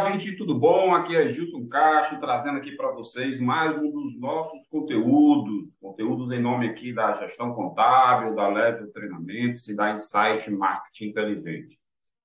gente, tudo bom? Aqui é Gilson Castro, trazendo aqui para vocês mais um dos nossos conteúdos, conteúdos em nome aqui da gestão contábil, da Level Treinamentos e da Insight Marketing Inteligente.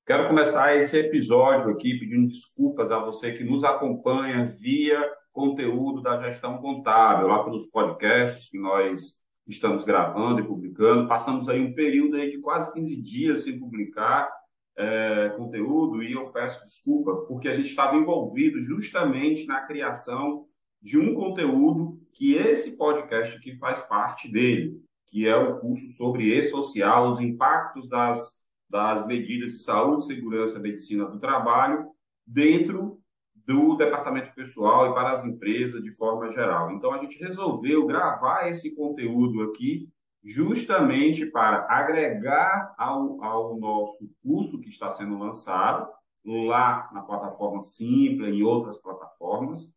Quero começar esse episódio aqui pedindo desculpas a você que nos acompanha via conteúdo da gestão contábil, lá pelos podcasts que nós estamos gravando e publicando. Passamos aí um período aí de quase 15 dias sem publicar, é, conteúdo e eu peço desculpa porque a gente estava envolvido justamente na criação de um conteúdo que esse podcast aqui faz parte dele, que é o curso sobre e-social, os impactos das, das medidas de saúde, segurança e medicina do trabalho dentro do departamento pessoal e para as empresas de forma geral. Então a gente resolveu gravar esse conteúdo aqui justamente para agregar ao, ao nosso curso que está sendo lançado lá na plataforma Simpla e outras plataformas,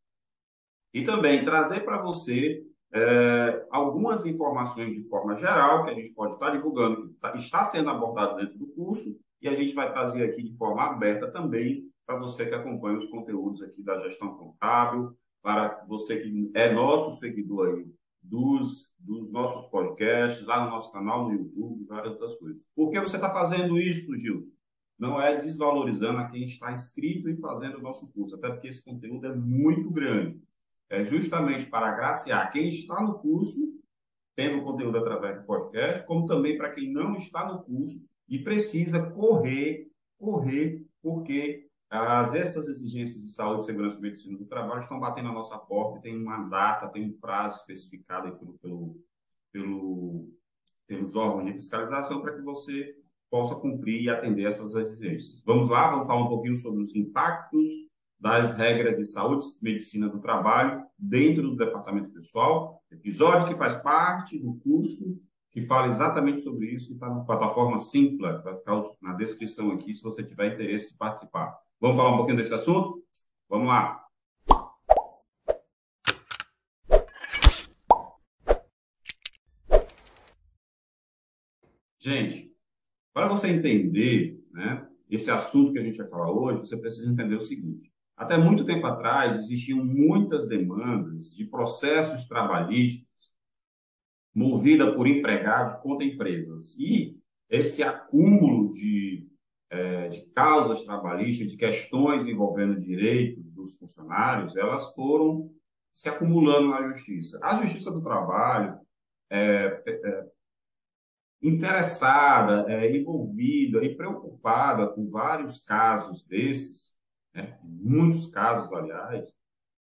e também trazer para você é, algumas informações de forma geral que a gente pode estar divulgando, que tá, está sendo abordado dentro do curso, e a gente vai trazer aqui de forma aberta também para você que acompanha os conteúdos aqui da gestão contábil, para você que é nosso seguidor aí dos, dos nossos podcasts, lá no nosso canal no YouTube, várias outras coisas. Por que você está fazendo isso, Gil? Não é desvalorizando a quem está inscrito e fazendo o nosso curso, até porque esse conteúdo é muito grande. É justamente para agraciar quem está no curso, tendo conteúdo através do podcast, como também para quem não está no curso e precisa correr, correr, porque as, essas exigências de saúde, segurança e medicina do trabalho estão batendo na nossa porta tem uma data, tem um prazo especificado pelo, pelo, pelo, pelos órgãos de fiscalização para que você possa cumprir e atender essas exigências. Vamos lá, vamos falar um pouquinho sobre os impactos das regras de saúde e medicina do trabalho dentro do departamento pessoal, episódio que faz parte do curso que fala exatamente sobre isso, que está na plataforma Simpla, vai ficar na descrição aqui se você tiver interesse de participar. Vamos falar um pouquinho desse assunto? Vamos lá. Gente, para você entender né, esse assunto que a gente vai falar hoje, você precisa entender o seguinte. Até muito tempo atrás, existiam muitas demandas de processos trabalhistas movida por empregados contra empresas. E esse acúmulo de é, de causas trabalhistas, de questões envolvendo direitos dos funcionários, elas foram se acumulando na justiça. A Justiça do Trabalho é, é, é interessada, é, envolvida e preocupada com vários casos desses, né, muitos casos, aliás,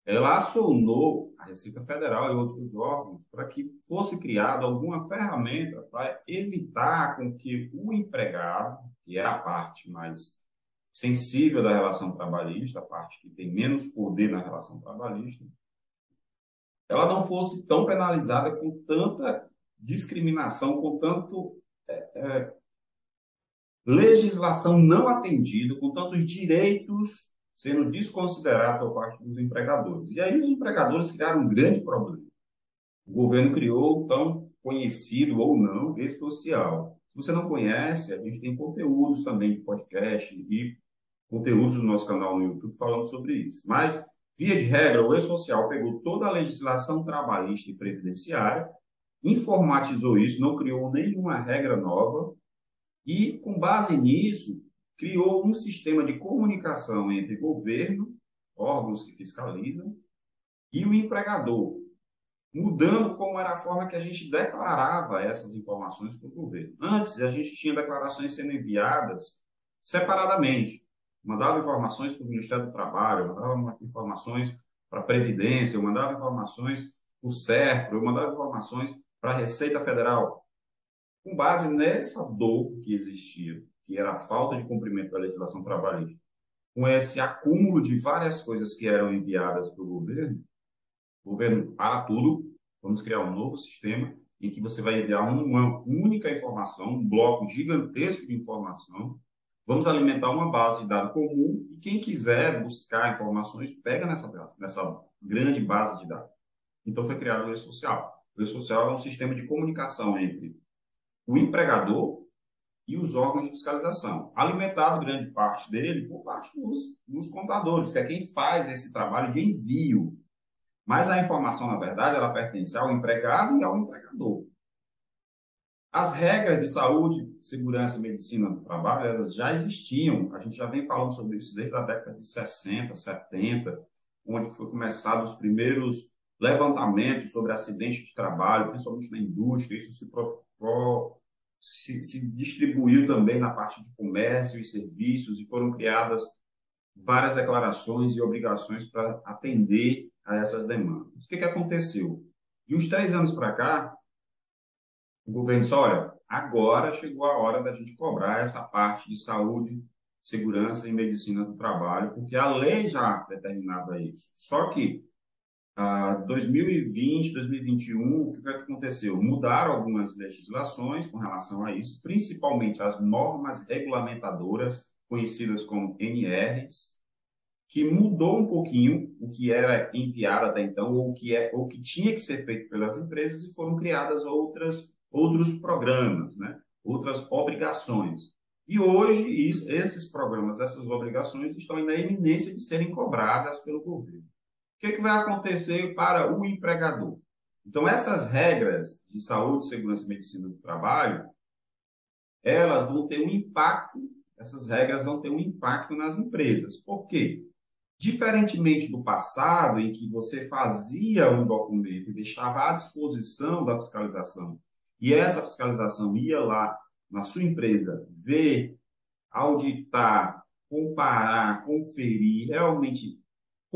ela acionou a Receita Federal e outros órgãos para que fosse criada alguma ferramenta para evitar com que o empregado, que é a parte mais sensível da relação trabalhista, a parte que tem menos poder na relação trabalhista, ela não fosse tão penalizada com tanta discriminação, com tanto é, é, legislação não atendida, com tantos direitos sendo desconsiderado por parte dos empregadores. E aí os empregadores criaram um grande problema. O governo criou o tão conhecido ou não rede social. Se você não conhece, a gente tem conteúdos também de podcast e conteúdos no nosso canal no YouTube falando sobre isso. Mas, via de regra, o E-Social pegou toda a legislação trabalhista e previdenciária, informatizou isso, não criou nenhuma regra nova, e, com base nisso, criou um sistema de comunicação entre governo, órgãos que fiscalizam, e o empregador, mudando como era a forma que a gente declarava essas informações para o governo. Antes, a gente tinha declarações sendo enviadas separadamente. Mandava informações para o Ministério do Trabalho, mandava informações para a Previdência, mandava informações para o SERPRO, mandava informações para a Receita Federal. Com base nessa dor que existia que era a falta de cumprimento da legislação trabalhista, com esse acúmulo de várias coisas que eram enviadas para o governo, o governo para tudo, vamos criar um novo sistema em que você vai enviar uma única informação, um bloco gigantesco de informação, vamos alimentar uma base de dados comum e quem quiser buscar informações, pega nessa, nessa grande base de dados. Então foi criado o E-Social. O E-Social é um sistema de comunicação entre o empregador e os órgãos de fiscalização, alimentado grande parte dele por parte dos, dos contadores, que é quem faz esse trabalho de envio. Mas a informação, na verdade, ela pertence ao empregado e ao empregador. As regras de saúde, segurança e medicina do trabalho, elas já existiam. A gente já vem falando sobre isso desde a década de 60, 70, onde foi começado os primeiros levantamentos sobre acidentes de trabalho, principalmente na indústria. Isso se, se, se distribuiu também na parte de comércio e serviços e foram criadas várias declarações e obrigações para atender a essas demandas. O que, que aconteceu? De uns três anos para cá, o governo disse, olha, agora chegou a hora da gente cobrar essa parte de saúde, segurança e medicina do trabalho, porque a lei já determinava isso. Só que ah, 2020, 2021, o que, que aconteceu? Mudaram algumas legislações com relação a isso, principalmente as normas regulamentadoras, conhecidas como NRs, que mudou um pouquinho o que era enviado até então, ou o que, é, ou que tinha que ser feito pelas empresas, e foram criadas outras outros programas, né? outras obrigações. E hoje, isso, esses programas, essas obrigações estão na iminência de serem cobradas pelo governo. O que, que vai acontecer para o empregador? Então, essas regras de saúde, segurança e medicina do trabalho, elas vão ter um impacto, essas regras vão ter um impacto nas empresas. Por quê? Diferentemente do passado, em que você fazia um documento e deixava à disposição da fiscalização e essa fiscalização ia lá na sua empresa ver, auditar, comparar, conferir, realmente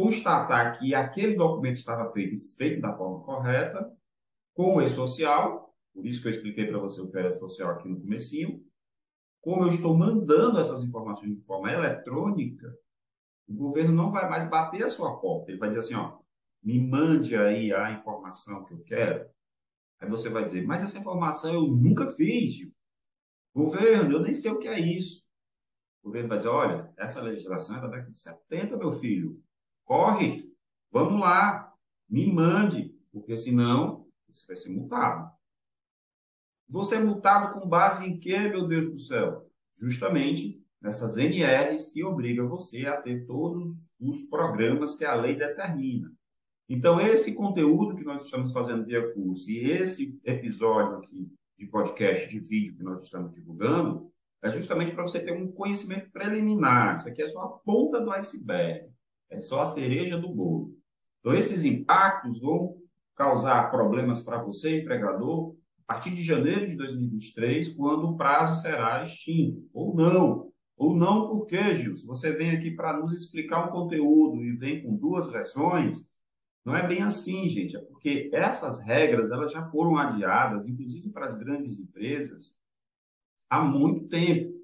constatar que aquele documento estava feito feito da forma correta, com o e-social, por isso que eu expliquei para você o que era social aqui no comecinho, como eu estou mandando essas informações de forma eletrônica, o governo não vai mais bater a sua porta. Ele vai dizer assim, ó, me mande aí a informação que eu quero, Aí você vai dizer, mas essa informação eu nunca fiz. Governo, eu nem sei o que é isso. O governo vai dizer, olha, essa legislação é da década de 70, meu filho. Corre, vamos lá, me mande, porque senão você vai ser multado. Você é multado com base em quê, meu Deus do céu? Justamente nessas NRs que obrigam você a ter todos os programas que a lei determina. Então, esse conteúdo que nós estamos fazendo via curso e esse episódio aqui de podcast, de vídeo que nós estamos divulgando, é justamente para você ter um conhecimento preliminar. Isso aqui é só a ponta do iceberg, é só a cereja do bolo. Então, esses impactos vão causar problemas para você, empregador, a partir de janeiro de 2023, quando o prazo será extinto, ou não. Ou não porque, Gil, você vem aqui para nos explicar um conteúdo e vem com duas versões, não é bem assim, gente, é porque essas regras elas já foram adiadas, inclusive para as grandes empresas, há muito tempo.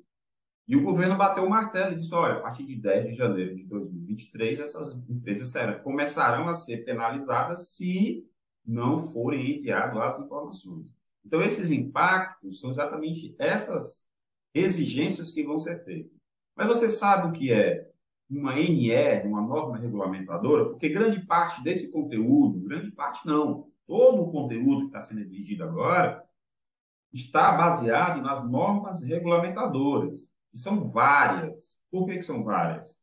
E o governo bateu o martelo e disse: olha, a partir de 10 de janeiro de 2023, essas empresas sérias começarão a ser penalizadas se não forem enviadas as informações. Então, esses impactos são exatamente essas exigências que vão ser feitas. Mas você sabe o que é uma NR, uma norma regulamentadora, porque grande parte desse conteúdo, grande parte não, todo o conteúdo que está sendo exigido agora está baseado nas normas regulamentadoras, que são várias. Por que, que são várias?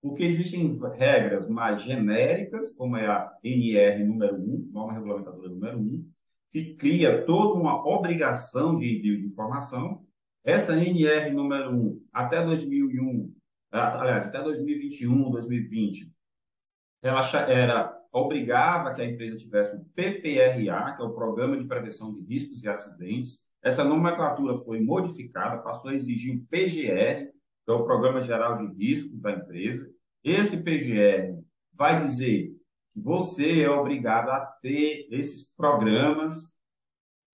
Porque existem regras mais genéricas, como é a NR número 1, norma regulamentadora número 1, que cria toda uma obrigação de envio de informação. Essa NR número 1, até 2001, aliás, até 2021, 2020, ela era obrigava que a empresa tivesse o PPRA, que é o Programa de Prevenção de Riscos e Acidentes. Essa nomenclatura foi modificada, passou a exigir o PGR, que é o Programa Geral de Riscos da empresa. Esse PGR vai dizer que você é obrigado a ter esses programas,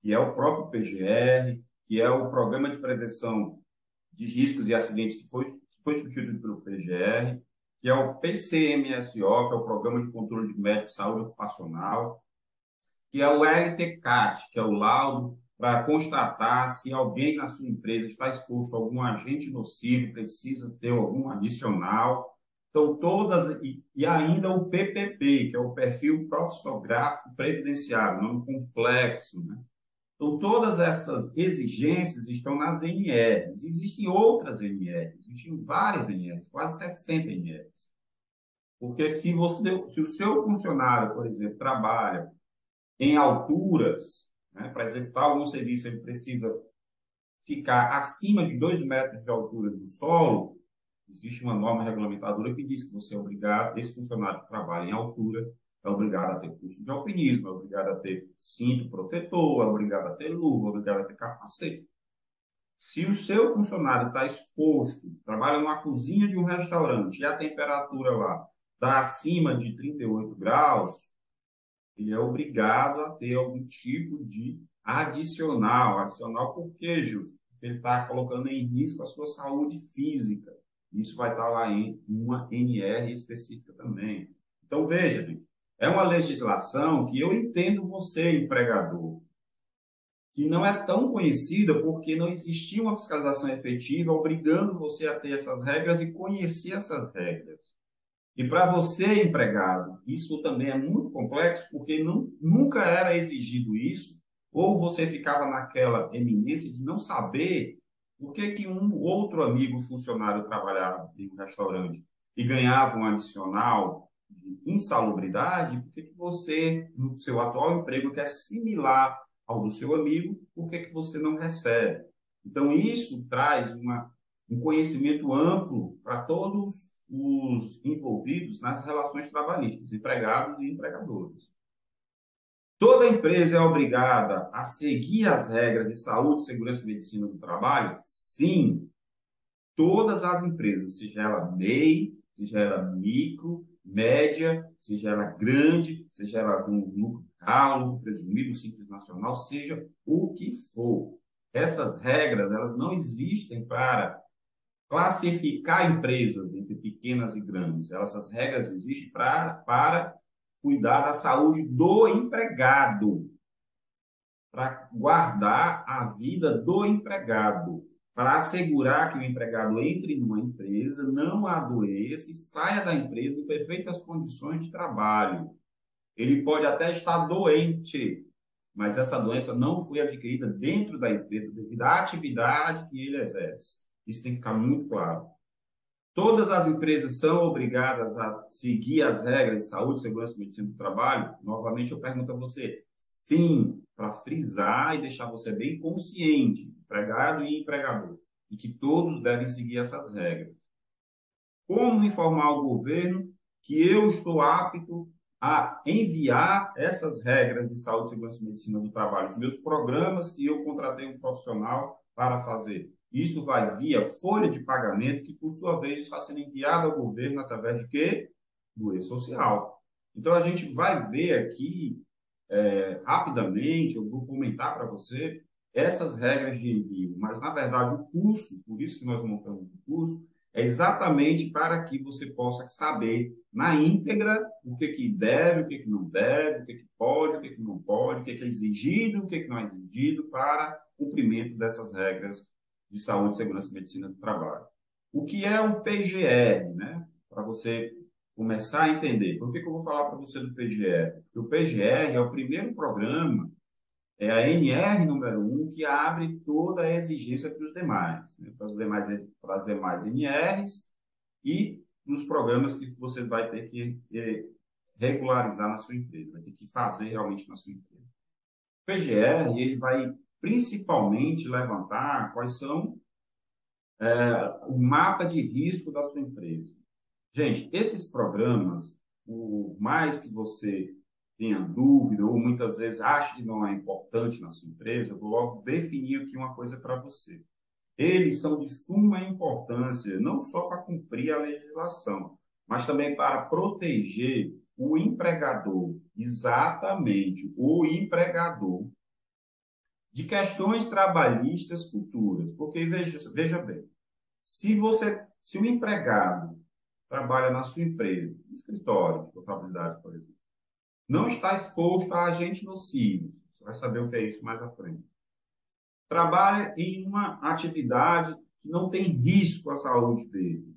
que é o próprio PGR, que é o Programa de Prevenção de Riscos e Acidentes que foi foi substituído pelo PGR, que é o PCMSO, que é o Programa de Controle de Médico de Saúde Ocupacional, que é o LTCAT, que é o laudo para constatar se alguém na sua empresa está exposto a algum agente nocivo precisa ter algum adicional. Então, todas, e, e, ainda o PPP, que é o Perfil Profissográfico Previdenciário, nome complexo, né? Então, todas essas exigências estão nas NRs. Existem outras NRs, existem várias NRs, quase 60 NRs. Porque se, você, se o seu funcionário, por exemplo, trabalha em alturas, né, para executar algum serviço, ele precisa ficar acima de 2 metros de altura do solo, existe uma norma regulamentadora que diz que você é obrigado, esse funcionário que trabalha em altura, é obrigado a ter curso de alpinismo, é obrigado a ter cinto protetor, é obrigado a ter luva, é obrigado a ter capacete. Se o seu funcionário está exposto, trabalha numa cozinha de um restaurante e a temperatura lá está acima de 38 graus, ele é obrigado a ter algum tipo de adicional. Adicional por quê, Justo? Ele está colocando em risco a sua saúde física. Isso vai estar tá lá em uma NR específica também. Então, veja, gente, é uma legislação que eu entendo você, empregador, que não é tão conhecida porque não existia uma fiscalização efetiva obrigando você a ter essas regras e conhecer essas regras. E para você, empregado, isso também é muito complexo porque não, nunca era exigido isso, ou você ficava naquela eminência de não saber por que, que um outro amigo funcionário trabalhava em um restaurante e ganhava um adicional de insalubridade, por que, que você, no seu atual emprego, que é similar ao do seu amigo, por que, que você não recebe? Então, isso traz uma, um conhecimento amplo para todos os envolvidos nas relações trabalhistas, empregados e empregadores. Toda empresa é obrigada a seguir as regras de saúde, segurança e medicina do trabalho? Sim. Todas as empresas, seja ela MEI, seja ela micro, média, seja ela grande, seja ela com lucro lucro presumido, simples nacional, seja o que for. Essas regras, elas não existem para classificar empresas entre pequenas e grandes. Essas regras existem para, para cuidar da saúde do empregado, para guardar a vida do empregado para assegurar que o empregado entre numa empresa, não adoeça e saia da empresa em perfeitas condições de trabalho. Ele pode até estar doente, mas essa doença não foi adquirida dentro da empresa devido à atividade que ele exerce. Isso tem que ficar muito claro. Todas as empresas são obrigadas a seguir as regras de saúde, segurança e medicina do trabalho? Novamente, eu pergunto a você: sim, para frisar e deixar você bem consciente empregado e empregador, e que todos devem seguir essas regras. Como informar o governo que eu estou apto a enviar essas regras de saúde, segurança e medicina do trabalho, os meus programas que eu contratei um profissional para fazer. Isso vai via folha de pagamento, que por sua vez está sendo enviada ao governo através de quê? Do e-social. Então a gente vai ver aqui é, rapidamente, eu vou comentar para você essas regras de envio, mas na verdade o curso, por isso que nós montamos o curso, é exatamente para que você possa saber na íntegra o que, que deve, o que, que não deve, o que, que pode, o que, que não pode, o que, que é exigido, o que, que não é exigido para cumprimento dessas regras de saúde, segurança e medicina do trabalho. O que é o PGR, né? Para você começar a entender. Por que, que eu vou falar para você do PGR? Porque o PGR é o primeiro programa é a NR número 1 um, que abre toda a exigência para os demais, né? para, os demais para as demais NRs e nos programas que você vai ter que eh, regularizar na sua empresa, vai ter que fazer realmente na sua empresa. O PGR ele vai principalmente levantar quais são é, o mapa de risco da sua empresa. Gente, esses programas, o mais que você tenha dúvida ou muitas vezes acha que não é importante na sua empresa, eu vou logo definir aqui uma coisa para você. Eles são de suma importância, não só para cumprir a legislação, mas também para proteger o empregador, exatamente o empregador, de questões trabalhistas futuras. Porque veja, veja bem, se você, se o empregado trabalha na sua empresa, no escritório de contabilidade, por exemplo, não está exposto a agentes nocivos. Você vai saber o que é isso mais à frente. Trabalha em uma atividade que não tem risco à saúde dele.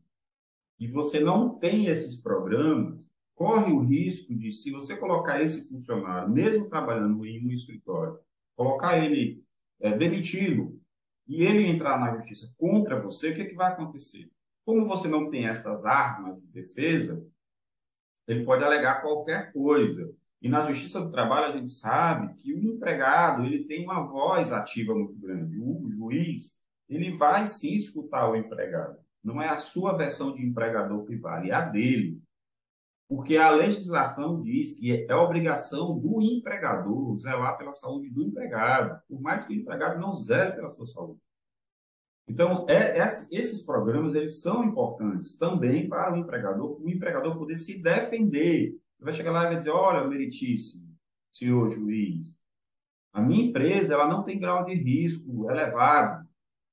E você não tem esses programas, corre o risco de, se você colocar esse funcionário, mesmo trabalhando em um escritório, colocar ele é, demitido e ele entrar na justiça contra você, o que, é que vai acontecer? Como você não tem essas armas de defesa, ele pode alegar qualquer coisa. E na Justiça do Trabalho a gente sabe que o empregado ele tem uma voz ativa muito grande. O juiz ele vai sim escutar o empregado. Não é a sua versão de empregador que vale, é a dele. Porque a legislação diz que é obrigação do empregador zelar pela saúde do empregado, por mais que o empregado não zele pela sua saúde. Então, é, é, esses programas eles são importantes também para o empregador, para o empregador poder se defender. vai chegar lá e vai dizer, olha, meritíssimo, senhor juiz, a minha empresa ela não tem grau de risco elevado.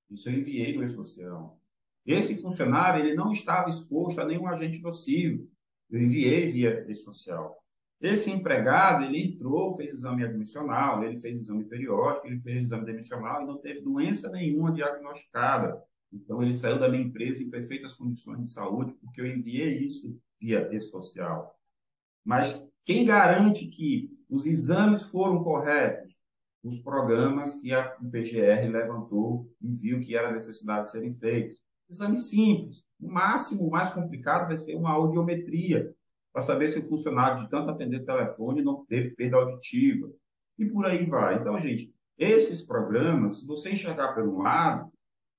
Isso eu enviei no E-Social. Esse funcionário ele não estava exposto a nenhum agente nocivo. Eu enviei via E-Social. Esse empregado, ele entrou, fez exame admissional, ele fez exame periódico, ele fez exame demissional e não teve doença nenhuma diagnosticada. Então, ele saiu da minha empresa em perfeitas condições de saúde, porque eu enviei isso via E-Social. Mas quem garante que os exames foram corretos? Os programas que a PGR levantou e viu que era necessidade de serem feitos. Exame simples. O máximo, o mais complicado vai ser uma audiometria, para saber se o funcionário de tanto atender telefone não teve perda auditiva. E por aí vai. Então, gente, esses programas, se você enxergar pelo lado,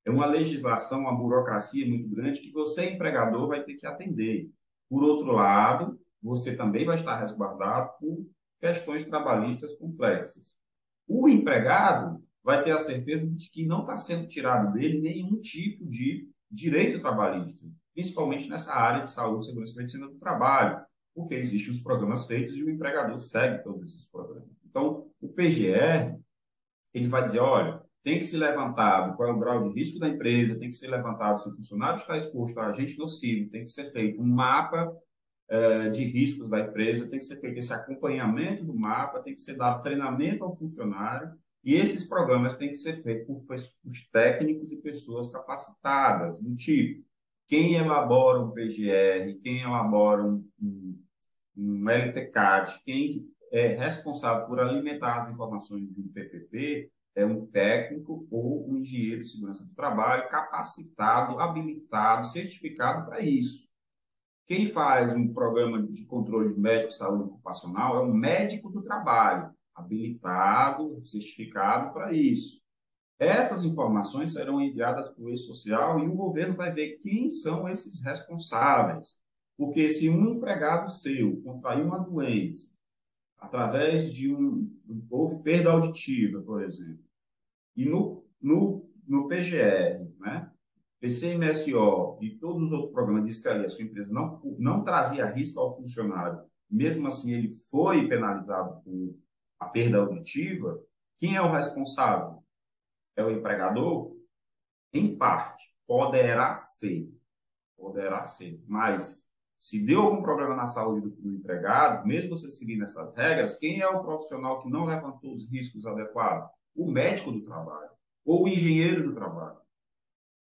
é uma legislação, uma burocracia muito grande que você, empregador, vai ter que atender. Por outro lado, você também vai estar resguardado por questões trabalhistas complexas. O empregado vai ter a certeza de que não está sendo tirado dele nenhum tipo de direito trabalhista, principalmente nessa área de saúde, segurança e medicina do trabalho porque existem os programas feitos e o empregador segue todos esses programas. Então, o PGR, ele vai dizer, olha, tem que ser levantado qual é o grau de risco da empresa, tem que ser levantado se o funcionário está exposto a agente nocivo, tem que ser feito um mapa eh, de riscos da empresa, tem que ser feito esse acompanhamento do mapa, tem que ser dado treinamento ao funcionário, e esses programas têm que ser feitos por, por técnicos e pessoas capacitadas, do tipo, quem elabora um PGR, quem elabora um, um, um LTCAT, quem é responsável por alimentar as informações de um PPP é um técnico ou um engenheiro de segurança do trabalho capacitado, habilitado, certificado para isso. Quem faz um programa de controle de médico de saúde ocupacional é um médico do trabalho, habilitado, certificado para isso. Essas informações serão enviadas para o e-social e o governo vai ver quem são esses responsáveis. Porque se um empregado seu contraiu uma doença através de um. houve perda auditiva, por exemplo, e no, no, no PGR, né, PCMSO e todos os outros programas diz que a sua empresa não, não trazia risco ao funcionário, mesmo assim ele foi penalizado por a perda auditiva, quem é o responsável? é o empregador? Em parte, poderá ser. Poderá ser. Mas, se deu algum problema na saúde do, do empregado, mesmo você seguindo essas regras, quem é o profissional que não levantou os riscos adequados? O médico do trabalho ou o engenheiro do trabalho.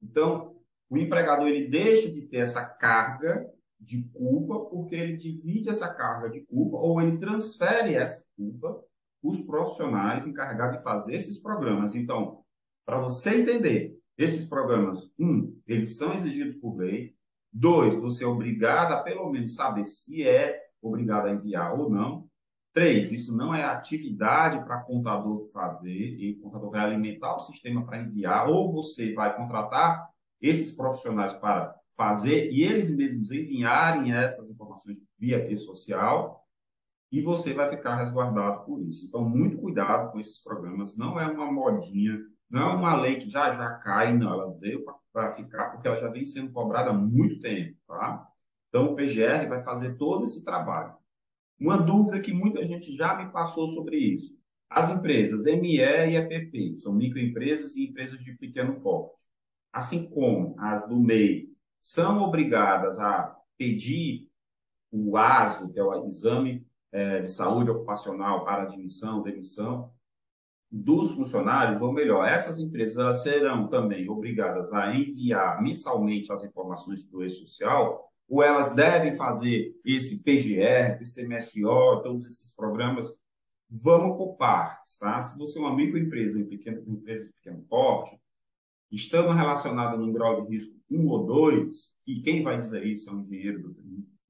Então, o empregador ele deixa de ter essa carga de culpa porque ele divide essa carga de culpa ou ele transfere essa culpa os profissionais encarregados de fazer esses programas. Então, para você entender, esses programas, um, eles são exigidos por lei. Dois, você é obrigado a pelo menos saber se é obrigado a enviar ou não. Três, isso não é atividade para contador fazer, e o contador vai alimentar o sistema para enviar, ou você vai contratar esses profissionais para fazer e eles mesmos enviarem essas informações via rede social, e você vai ficar resguardado por isso. Então, muito cuidado com esses programas, não é uma modinha não é uma lei que já já cai, não. Ela veio para ficar porque ela já vem sendo cobrada há muito tempo, tá? Então, o PGR vai fazer todo esse trabalho. Uma dúvida que muita gente já me passou sobre isso. As empresas ME e EPP são microempresas e empresas de pequeno porte. Assim como as do MEI são obrigadas a pedir o ASO, que é o Exame eh, de Saúde Ocupacional para admissão, demissão, dos funcionários, ou melhor, essas empresas serão também obrigadas a enviar mensalmente as informações para o e-social, ou elas devem fazer esse PGR, PCMSO, todos esses programas vamos por partes, tá? Se você é uma microempresa, uma pequena uma empresa de pequeno porte, estando relacionada num grau de risco 1 ou 2, e quem vai dizer isso é um engenheiro,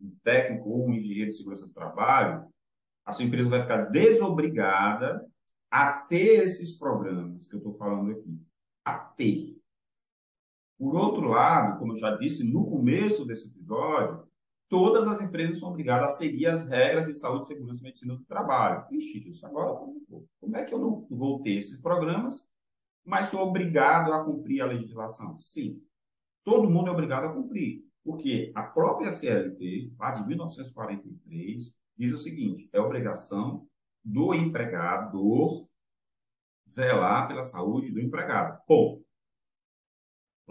um técnico ou um engenheiro de segurança do trabalho, a sua empresa vai ficar desobrigada a ter esses programas que eu estou falando aqui. A ter. Por outro lado, como eu já disse no começo desse episódio, todas as empresas são obrigadas a seguir as regras de saúde, segurança e medicina do trabalho. Ixi, isso agora, como é que eu não vou ter esses programas, mas sou obrigado a cumprir a legislação? Sim, todo mundo é obrigado a cumprir, porque a própria CLT, lá de 1943, diz o seguinte: é obrigação do empregador zelar pela saúde do empregado. Bom,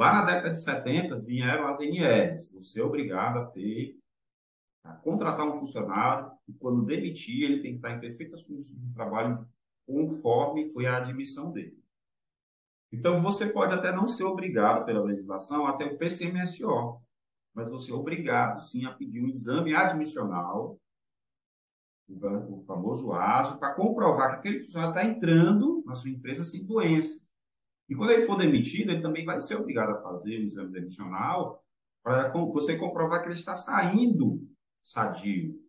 Lá na década de 70, vieram as NRs. Você é obrigado a ter, a contratar um funcionário e, quando demitir, ele tem que estar em perfeitas condições de trabalho conforme foi a admissão dele. Então, você pode até não ser obrigado pela legislação até o PCMSO, mas você é obrigado, sim, a pedir um exame admissional, o famoso ASO, para comprovar que aquele funcionário está entrando na sua empresa sem doença. E quando ele for demitido, ele também vai ser obrigado a fazer o exame demissional para você comprovar que ele está saindo sadio.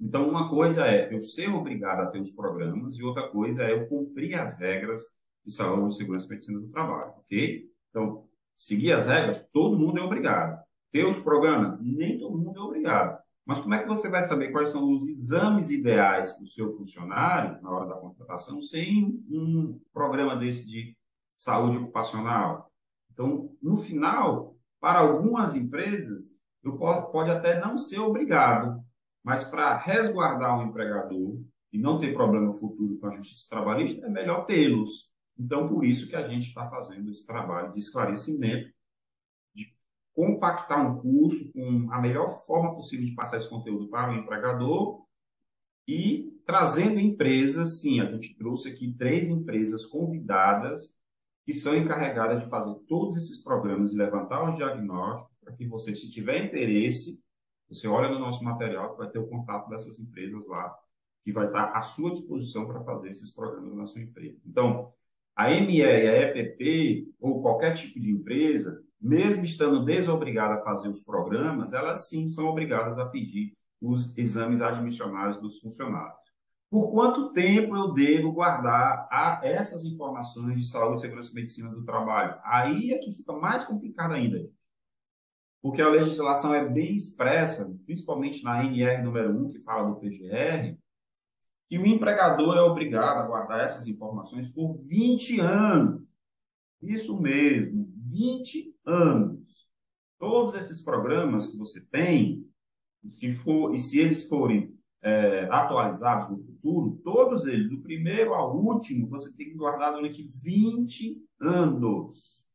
Então, uma coisa é eu ser obrigado a ter os programas e outra coisa é eu cumprir as regras de saúde, segurança e medicina do trabalho, ok? Então, seguir as regras, todo mundo é obrigado. Ter os programas, nem todo mundo é obrigado. Mas como é que você vai saber quais são os exames ideais para o seu funcionário na hora da contratação sem um programa desse de saúde ocupacional. Então, no final, para algumas empresas, eu pode, até não ser obrigado, mas para resguardar o empregador e não ter problema futuro com a justiça trabalhista, é melhor tê-los. Então, por isso que a gente está fazendo esse trabalho de esclarecimento, compactar um curso com a melhor forma possível de passar esse conteúdo para o empregador e trazendo empresas, sim, a gente trouxe aqui três empresas convidadas que são encarregadas de fazer todos esses programas e levantar os diagnósticos para que você, se tiver interesse, você olha no nosso material que vai ter o contato dessas empresas lá, que vai estar à sua disposição para fazer esses programas na sua empresa. Então, a ME a EPP, ou qualquer tipo de empresa, mesmo estando desobrigada a fazer os programas, elas sim são obrigadas a pedir os exames admissionais dos funcionários. Por quanto tempo eu devo guardar a, essas informações de saúde, segurança e medicina do trabalho? Aí é que fica mais complicado ainda. Porque a legislação é bem expressa, principalmente na NR número 1, que fala do PGR, que o empregador é obrigado a guardar essas informações por 20 anos. Isso mesmo, 20 anos. Todos esses programas que você tem, e se, for, e se eles forem é, atualizados no futuro, todos eles, do primeiro ao último, você tem que guardar durante 20 anos.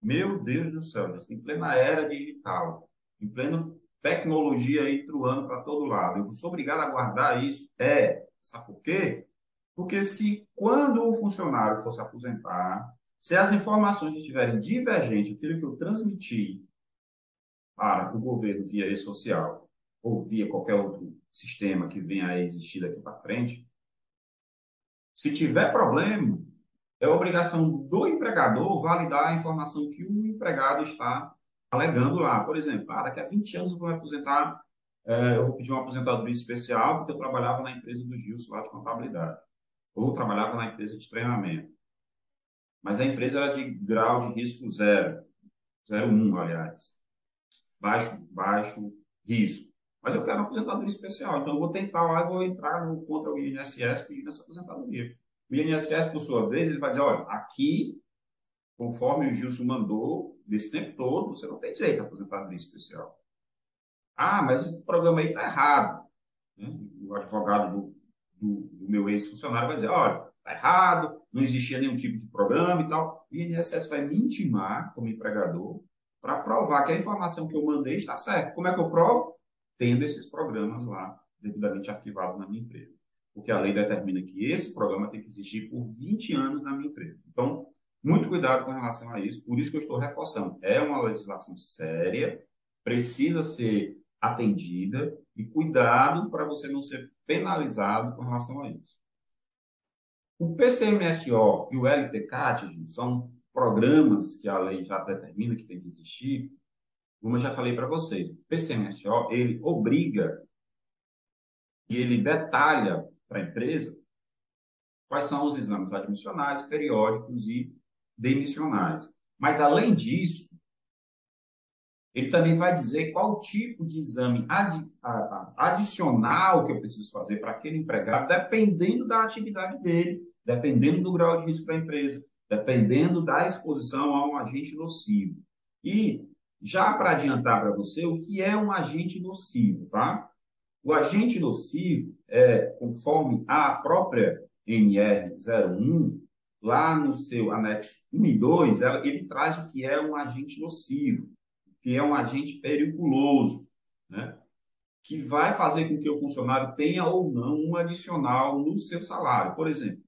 Meu Deus do céu, em plena era digital, em plena tecnologia aí truando para todo lado. Eu sou obrigado a guardar isso? É. Sabe por quê? Porque se quando o funcionário for se aposentar, se as informações estiverem divergentes, aquilo que eu transmiti para o governo via e-social ou via qualquer outro sistema que venha a existir daqui para frente, se tiver problema, é obrigação do empregador validar a informação que o empregado está alegando lá. Por exemplo, ah, daqui a 20 anos eu vou me aposentar, é, eu vou pedir uma aposentadoria especial porque eu trabalhava na empresa do Gilson lá de contabilidade, ou trabalhava na empresa de treinamento. Mas a empresa era de grau de risco zero, 0,1, aliás. Baixo, baixo risco. Mas eu quero aposentadoria especial, então eu vou tentar lá e vou entrar no, contra o INSS pedindo essa aposentadoria. O INSS, por sua vez, ele vai dizer, olha, aqui, conforme o Gilson mandou, desse tempo todo, você não tem direito à aposentadoria especial. Ah, mas esse programa aí está errado. Né? O advogado do, do, do meu ex-funcionário vai dizer, olha, está errado, não existia nenhum tipo de programa e tal. O INSS vai me intimar, como empregador, para provar que a informação que eu mandei está certa. Como é que eu provo? tendo esses programas lá devidamente arquivados na minha empresa. Porque a lei determina que esse programa tem que existir por 20 anos na minha empresa. Então, muito cuidado com relação a isso, por isso que eu estou reforçando. É uma legislação séria, precisa ser atendida e cuidado para você não ser penalizado com relação a isso. O PCMSO e o LTCAT são programas que a lei já determina que tem que existir, como eu já falei para vocês. O PCMSO, ele obriga e ele detalha para a empresa quais são os exames admissionais, periódicos e demissionais. Mas, além disso, ele também vai dizer qual tipo de exame ad, adicional que eu preciso fazer para aquele empregado, dependendo da atividade dele, dependendo do grau de risco da empresa, dependendo da exposição a um agente nocivo. E já para adiantar para você o que é um agente nocivo, tá? O agente nocivo é, conforme a própria NR01, lá no seu anexo 1 e 2, ele traz o que é um agente nocivo que é um agente periculoso, né? que vai fazer com que o funcionário tenha ou não um adicional no seu salário. Por exemplo,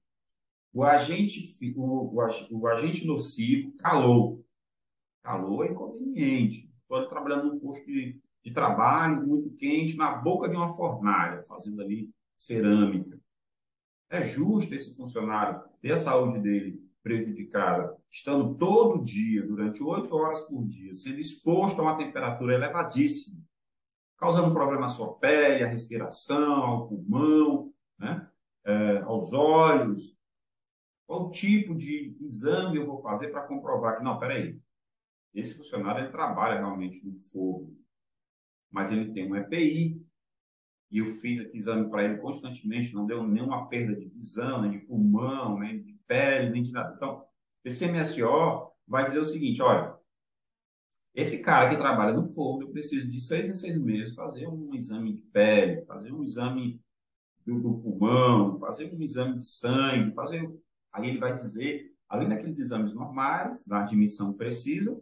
o agente, o, o, o agente nocivo, calor. Calor é inconveniente. Estou trabalhando num posto de, de trabalho muito quente, na boca de uma fornalha, fazendo ali cerâmica. É justo esse funcionário ter a saúde dele prejudicada, estando todo dia, durante oito horas por dia, sendo exposto a uma temperatura elevadíssima, causando problema à sua pele, à respiração, ao pulmão, né? É, aos olhos. Qual tipo de exame eu vou fazer para comprovar que, não, peraí, esse funcionário ele trabalha realmente no fogo, mas ele tem um EPI, e eu fiz aqui exame para ele constantemente, não deu nenhuma perda de visão, nem de pulmão, nem de pele, nem de nada. Então, esse MSO vai dizer o seguinte, olha, esse cara que trabalha no fogo, eu preciso de seis em seis meses fazer um exame de pele, fazer um exame do, do pulmão, fazer um exame de sangue, fazer... Aí ele vai dizer, além daqueles exames normais, da admissão precisa,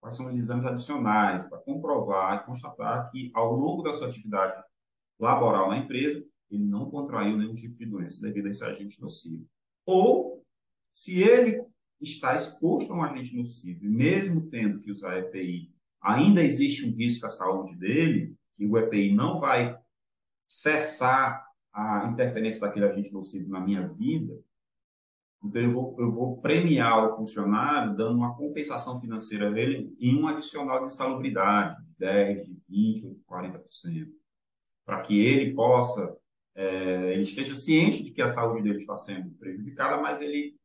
quais são os exames adicionais para comprovar e constatar que ao longo da sua atividade laboral na empresa, ele não contraiu nenhum tipo de doença devido a esse agente nocivo. Ou, se ele está exposto a um agente nocivo, e mesmo tendo que usar EPI, ainda existe um risco à saúde dele, que o EPI não vai cessar a interferência daquele agente nocivo na minha vida, então eu vou, eu vou premiar o funcionário dando uma compensação financeira dele em um adicional de insalubridade, de 10, de 20 ou de 40%, para que ele possa é, ele esteja ciente de que a saúde dele está sendo prejudicada, mas ele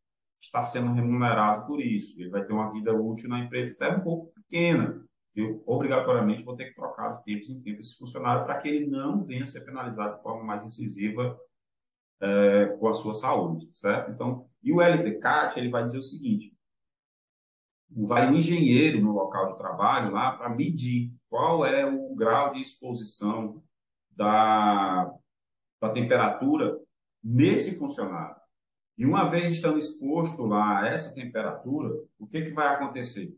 está sendo remunerado por isso. Ele vai ter uma vida útil na empresa até um pouco pequena. Eu, obrigatoriamente, vou ter que trocar de tempos em tempos esse funcionário para que ele não venha ser penalizado de forma mais incisiva é, com a sua saúde, certo? Então, e o LTCAT, ele vai dizer o seguinte, vai um engenheiro no local de trabalho lá para medir qual é o grau de exposição da, da temperatura nesse funcionário. E uma vez estando exposto lá a essa temperatura, o que, que vai acontecer?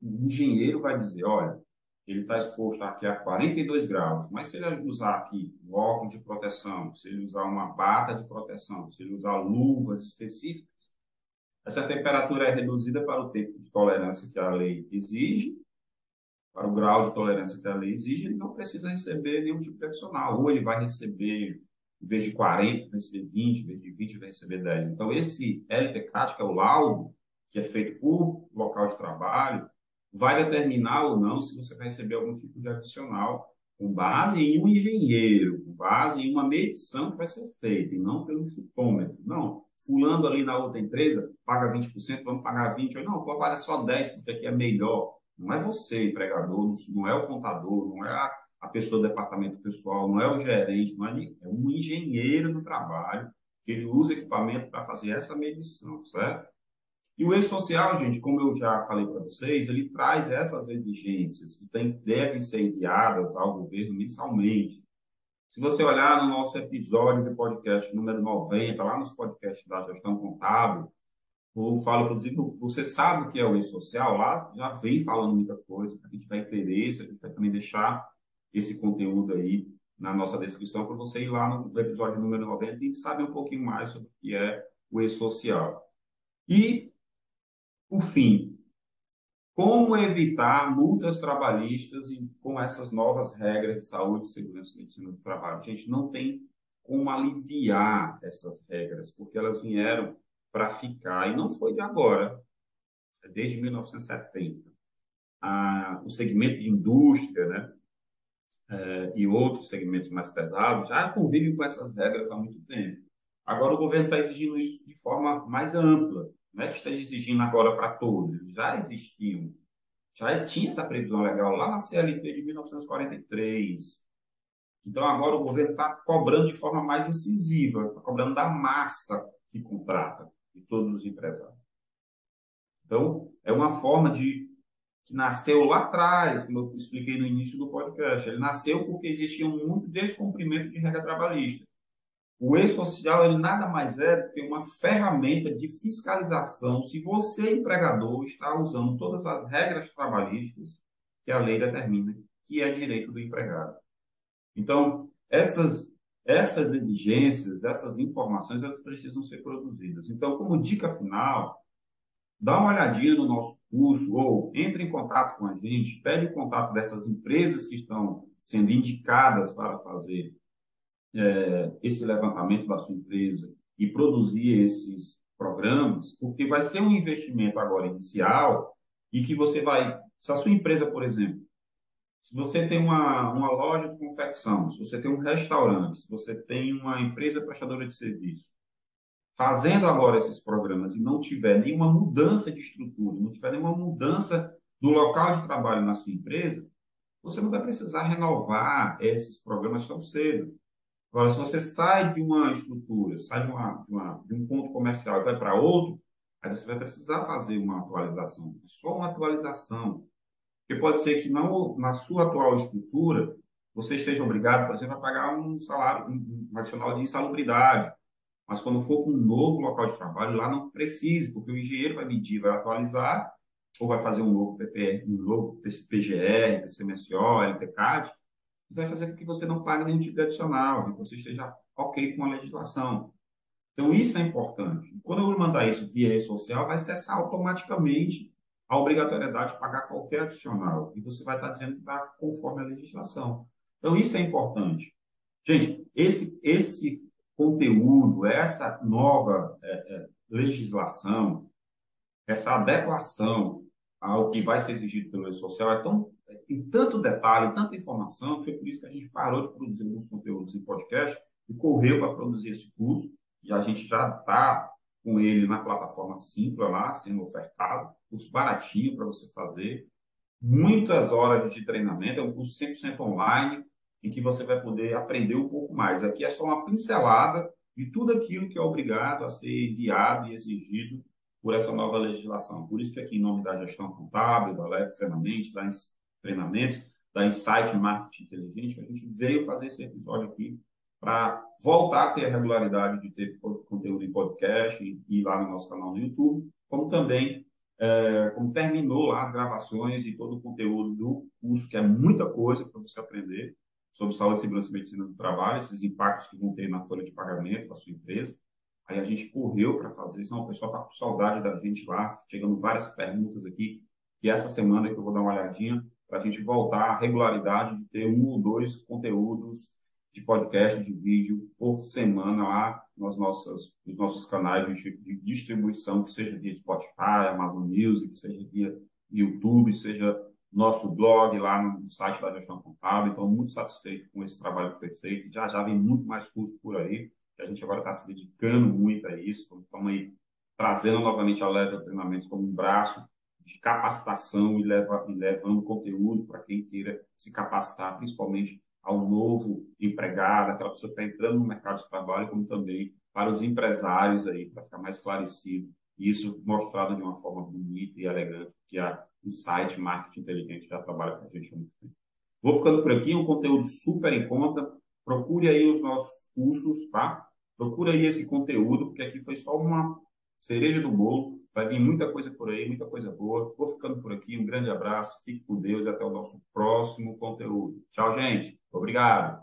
O engenheiro vai dizer, olha, ele está exposto aqui a 42 graus, mas se ele usar aqui um óculos de proteção, se ele usar uma bata de proteção, se ele usar luvas específicas, essa temperatura é reduzida para o tempo de tolerância que a lei exige para o grau de tolerância que a lei exige, ele não precisa receber nenhum tipo de adicional. Ou ele vai receber, em vez de 40, vai receber 20, em vez de 20, vai receber 10. Então, esse LTCAT, que é o laudo, que é feito por local de trabalho, vai determinar ou não se você vai receber algum tipo de adicional com base em um engenheiro, com base em uma medição que vai ser feita, e não pelo chutômetro. Não, fulano ali na outra empresa paga 20%, vamos pagar 20%. Não, vou pagar só 10%, porque aqui é melhor. Não é você, empregador, não é o contador, não é a, a pessoa do departamento pessoal, não é o gerente, não é, é um engenheiro do trabalho que ele usa equipamento para fazer essa medição, certo? E o e-social, gente, como eu já falei para vocês, ele traz essas exigências que tem, devem ser enviadas ao governo mensalmente. Se você olhar no nosso episódio de podcast número 90, lá nos podcasts da gestão contábil, ou falo, inclusive, você sabe o que é o e-social lá, já vem falando muita coisa, a gente vai interesse, a gente vai também deixar esse conteúdo aí na nossa descrição para você ir lá no episódio número 90 e saber um pouquinho mais sobre o que é o e-social. E, por fim, como evitar multas trabalhistas com essas novas regras de saúde, segurança e medicina do trabalho. A gente não tem como aliviar essas regras, porque elas vieram para ficar, e não foi de agora, é desde 1970. Ah, o segmento de indústria, né, é, e outros segmentos mais pesados já convivem com essas regras há muito tempo. Agora o governo está exigindo isso de forma mais ampla. Não é que esteja exigindo agora para todos, já existiam. Já tinha essa previsão legal lá na CLT de 1943. Então agora o governo está cobrando de forma mais incisiva, está cobrando da massa que contrata, de todos os empresários. Então, é uma forma de que nasceu lá atrás, como eu expliquei no início do podcast. Ele nasceu porque existia um muito descumprimento de regra trabalhista. O ex-social ele nada mais é do que uma ferramenta de fiscalização se você, empregador, está usando todas as regras trabalhistas que a lei determina, que é direito do empregado. Então, essas, essas exigências, essas informações, elas precisam ser produzidas. Então, como dica final, dá uma olhadinha no nosso curso ou entre em contato com a gente, pede o contato dessas empresas que estão sendo indicadas para fazer é, esse levantamento da sua empresa e produzir esses programas, porque vai ser um investimento agora inicial e que você vai, se a sua empresa, por exemplo, se você tem uma, uma loja de confecção, se você tem um restaurante, se você tem uma empresa prestadora de serviço, fazendo agora esses programas e não tiver nenhuma mudança de estrutura, não tiver nenhuma mudança do local de trabalho na sua empresa, você não vai precisar renovar esses programas tão cedo. Agora, se você sai de uma estrutura, sai de, uma, de, uma, de um ponto comercial e vai para outro, aí você vai precisar fazer uma atualização. Só uma atualização. Porque pode ser que não, na sua atual estrutura você esteja obrigado, por exemplo, a pagar um salário, um, adicional de insalubridade. Mas quando for para um novo local de trabalho, lá não precise, porque o engenheiro vai medir, vai atualizar, ou vai fazer um novo, PP, um novo PGR, PCMSO, LTCAD, vai fazer com que você não pague nenhum tipo de adicional, que você esteja ok com a legislação. Então, isso é importante. Quando eu mandar isso via rede social, vai cessar automaticamente a obrigatoriedade de pagar qualquer adicional. E você vai estar dizendo que está conforme a legislação. Então, isso é importante. Gente, esse, esse conteúdo, essa nova é, é, legislação, essa adequação ao que vai ser exigido pelo rede social é tão tem tanto detalhe, tanta informação, foi por isso que a gente parou de produzir alguns conteúdos em podcast e correu para produzir esse curso. E a gente já está com ele na plataforma Simpla lá, sendo ofertado, curso baratinho para você fazer, muitas horas de treinamento, é um curso 100% online, em que você vai poder aprender um pouco mais. Aqui é só uma pincelada de tudo aquilo que é obrigado a ser enviado e exigido por essa nova legislação. Por isso que aqui, em nome da gestão contábil, da Leve da treinamentos da Insight Marketing Inteligente, a gente veio fazer esse episódio aqui para voltar a ter a regularidade de ter conteúdo em podcast e, e lá no nosso canal no YouTube, como também é, como terminou lá as gravações e todo o conteúdo do curso, que é muita coisa para você aprender sobre saúde, segurança e medicina do trabalho, esses impactos que vão ter na folha de pagamento da sua empresa. Aí a gente correu para fazer isso, o pessoal está com saudade da gente lá, chegando várias perguntas aqui, e essa semana que eu vou dar uma olhadinha, para a gente voltar à regularidade de ter um ou dois conteúdos de podcast, de vídeo por semana lá nos nossos, nos nossos canais de, distribuição, que seja via Spotify, Amazon Music, seja via YouTube, seja nosso blog lá no site da Gestão Contábil. Então, muito satisfeito com esse trabalho que foi feito. Já já vem muito mais curso por aí, que a gente agora está se dedicando muito a isso. Estamos aí trazendo novamente a Level Treinamentos como um braço de capacitação e, leva, e levando conteúdo para quem queira se capacitar, principalmente ao novo empregado, aquela pessoa que está entrando no mercado de trabalho, como também para os empresários aí, para ficar mais esclarecido. E isso mostrado de uma forma bonita e elegante, que a Insight Marketing Inteligente já trabalha com a gente há muito tempo. Vou ficando por aqui, um conteúdo super em conta. Procure aí os nossos cursos, tá? Procure aí esse conteúdo, porque aqui foi só uma cereja do bolo Vai vir muita coisa por aí, muita coisa boa. Vou ficando por aqui. Um grande abraço, fique com Deus e até o nosso próximo conteúdo. Tchau, gente. Obrigado.